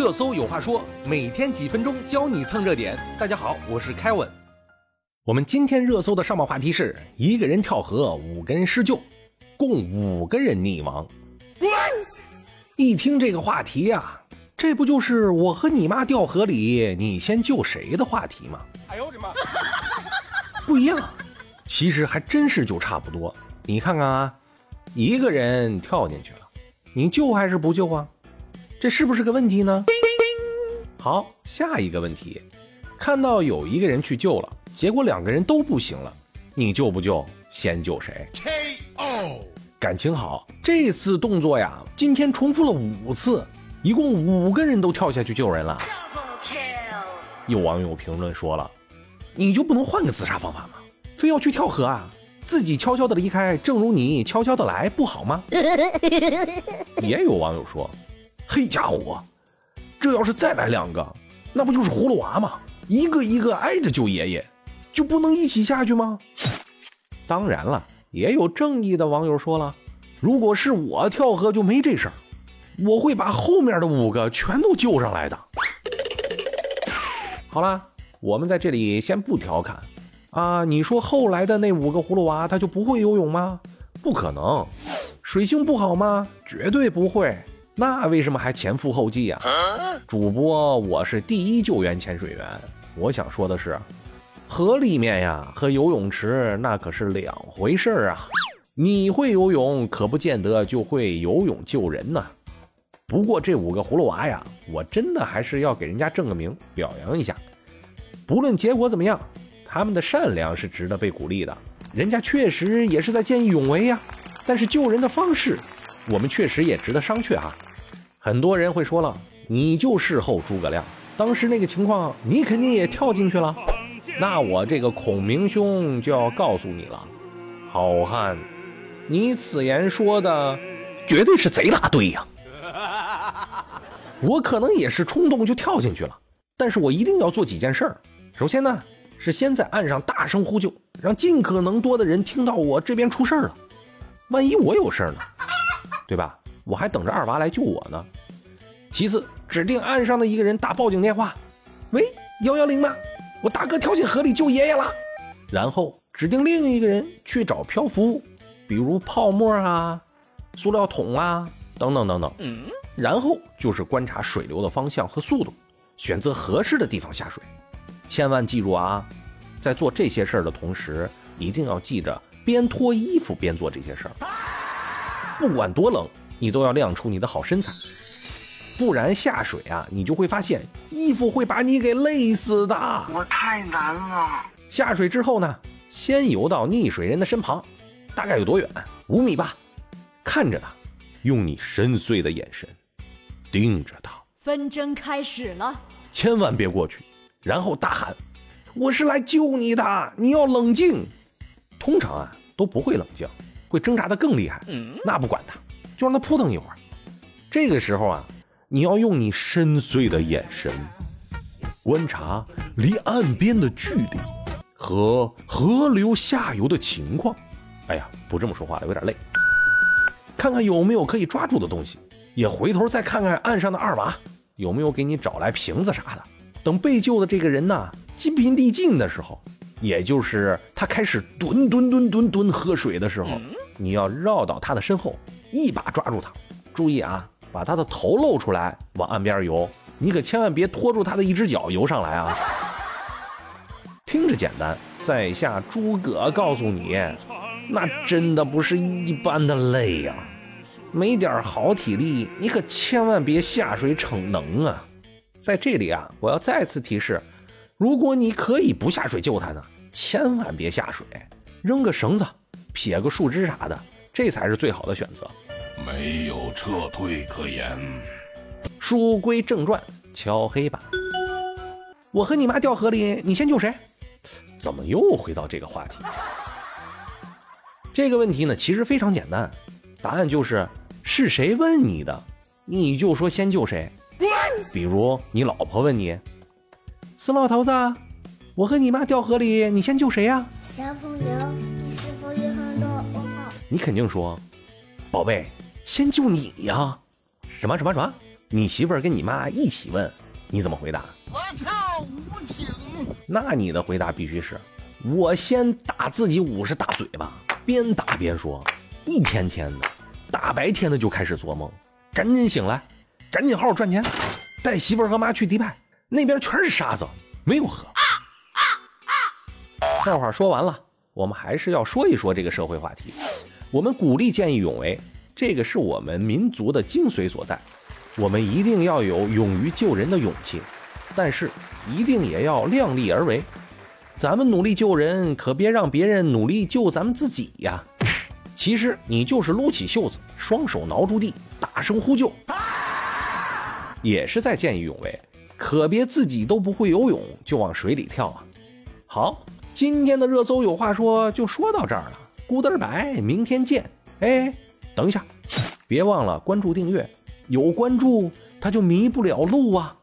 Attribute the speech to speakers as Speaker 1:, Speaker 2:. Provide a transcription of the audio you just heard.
Speaker 1: 热搜有话说，每天几分钟教你蹭热点。大家好，我是凯文。我们今天热搜的上榜话题是一个人跳河，五个人施救，共五个人溺亡。一听这个话题呀，这不就是我和你妈掉河里，你先救谁的话题吗？哎呦我的妈！不一样，其实还真是就差不多。你看看啊，一个人跳进去了，你救还是不救啊？这是不是个问题呢？好，下一个问题，看到有一个人去救了。结果两个人都不行了，你救不救？先救谁？K.O. 感情好，这次动作呀，今天重复了五次，一共五个人都跳下去救人了。有网友评论说了：“你就不能换个自杀方法吗？非要去跳河啊？自己悄悄的离开，正如你悄悄的来，不好吗？” 也有网友说：“嘿家伙，这要是再来两个，那不就是葫芦娃吗？一个一个挨着救爷爷。”就不能一起下去吗？当然了，也有正义的网友说了，如果是我跳河就没这事儿，我会把后面的五个全都救上来的。好了，我们在这里先不调侃啊，你说后来的那五个葫芦娃他就不会游泳吗？不可能，水性不好吗？绝对不会。那为什么还前赴后继啊？主播，我是第一救援潜水员，我想说的是。河里面呀，和游泳池那可是两回事儿啊！你会游泳，可不见得就会游泳救人呢。不过这五个葫芦娃呀，我真的还是要给人家正个名，表扬一下。不论结果怎么样，他们的善良是值得被鼓励的。人家确实也是在见义勇为呀。但是救人的方式，我们确实也值得商榷啊。很多人会说了，你就事后诸葛亮，当时那个情况，你肯定也跳进去了。那我这个孔明兄就要告诉你了，好汉，你此言说的绝对是贼拉对呀！我可能也是冲动就跳进去了，但是我一定要做几件事儿。首先呢，是先在岸上大声呼救，让尽可能多的人听到我这边出事儿了。万一我有事儿呢，对吧？我还等着二娃来救我呢。其次，指定岸上的一个人打报警电话，喂，幺幺零吗？我大哥跳进河里救爷爷了，然后指定另一个人去找漂浮物，比如泡沫啊、塑料桶啊等等等等。嗯，然后就是观察水流的方向和速度，选择合适的地方下水。千万记住啊，在做这些事儿的同时，一定要记着边脱衣服边做这些事儿。不管多冷，你都要亮出你的好身材。不然下水啊，你就会发现衣服会把你给累死的。我太难了。下水之后呢，先游到溺水人的身旁，大概有多远？五米吧。看着他，用你深邃的眼神盯着他。
Speaker 2: 纷争开始了，
Speaker 1: 千万别过去，然后大喊：“我是来救你的，你要冷静。”通常啊都不会冷静，会挣扎的更厉害。那不管他，就让他扑腾一会儿。这个时候啊。你要用你深邃的眼神观察离岸边的距离和河流下游的情况。哎呀，不这么说话了，有点累。看看有没有可以抓住的东西，也回头再看看岸上的二娃有没有给你找来瓶子啥的。等被救的这个人呐筋疲力尽的时候，也就是他开始吨吨吨吨吨喝水的时候，你要绕到他的身后，一把抓住他。注意啊！把他的头露出来，往岸边游，你可千万别拖住他的一只脚游上来啊！听着简单，在下诸葛告诉你，那真的不是一般的累呀！没点好体力，你可千万别下水逞能啊！在这里啊，我要再次提示，如果你可以不下水救他呢，千万别下水，扔个绳子，撇个树枝啥的，这才是最好的选择。没有撤退可言。书归正传，敲黑板。我和你妈掉河里，你先救谁？怎么又回到这个话题？这个问题呢，其实非常简单，答案就是是谁问你的，你就说先救谁。比如你老婆问你，死老头子，我和你妈掉河里，你先救谁呀？小朋友？你肯定说，宝贝。先救你呀！什么什么什么？你媳妇儿跟你妈一起问，你怎么回答？我操，无情！那你的回答必须是：我先打自己五十大嘴巴，边打边说，一天天的，大白天的就开始做梦，赶紧醒来，赶紧好好赚钱，带媳妇儿和妈去迪拜，那边全是沙子，没有河。笑话说完了，我们还是要说一说这个社会话题。我们鼓励见义勇为，这个是我们民族的精髓所在。我们一定要有勇于救人的勇气，但是一定也要量力而为。咱们努力救人，可别让别人努力救咱们自己呀。其实你就是撸起袖子，双手挠住地，大声呼救，也是在见义勇为。可别自己都不会游泳就往水里跳啊！好。今天的热搜有话说就说到这儿了，Goodbye，明天见。哎，等一下，别忘了关注订阅，有关注他就迷不了路啊。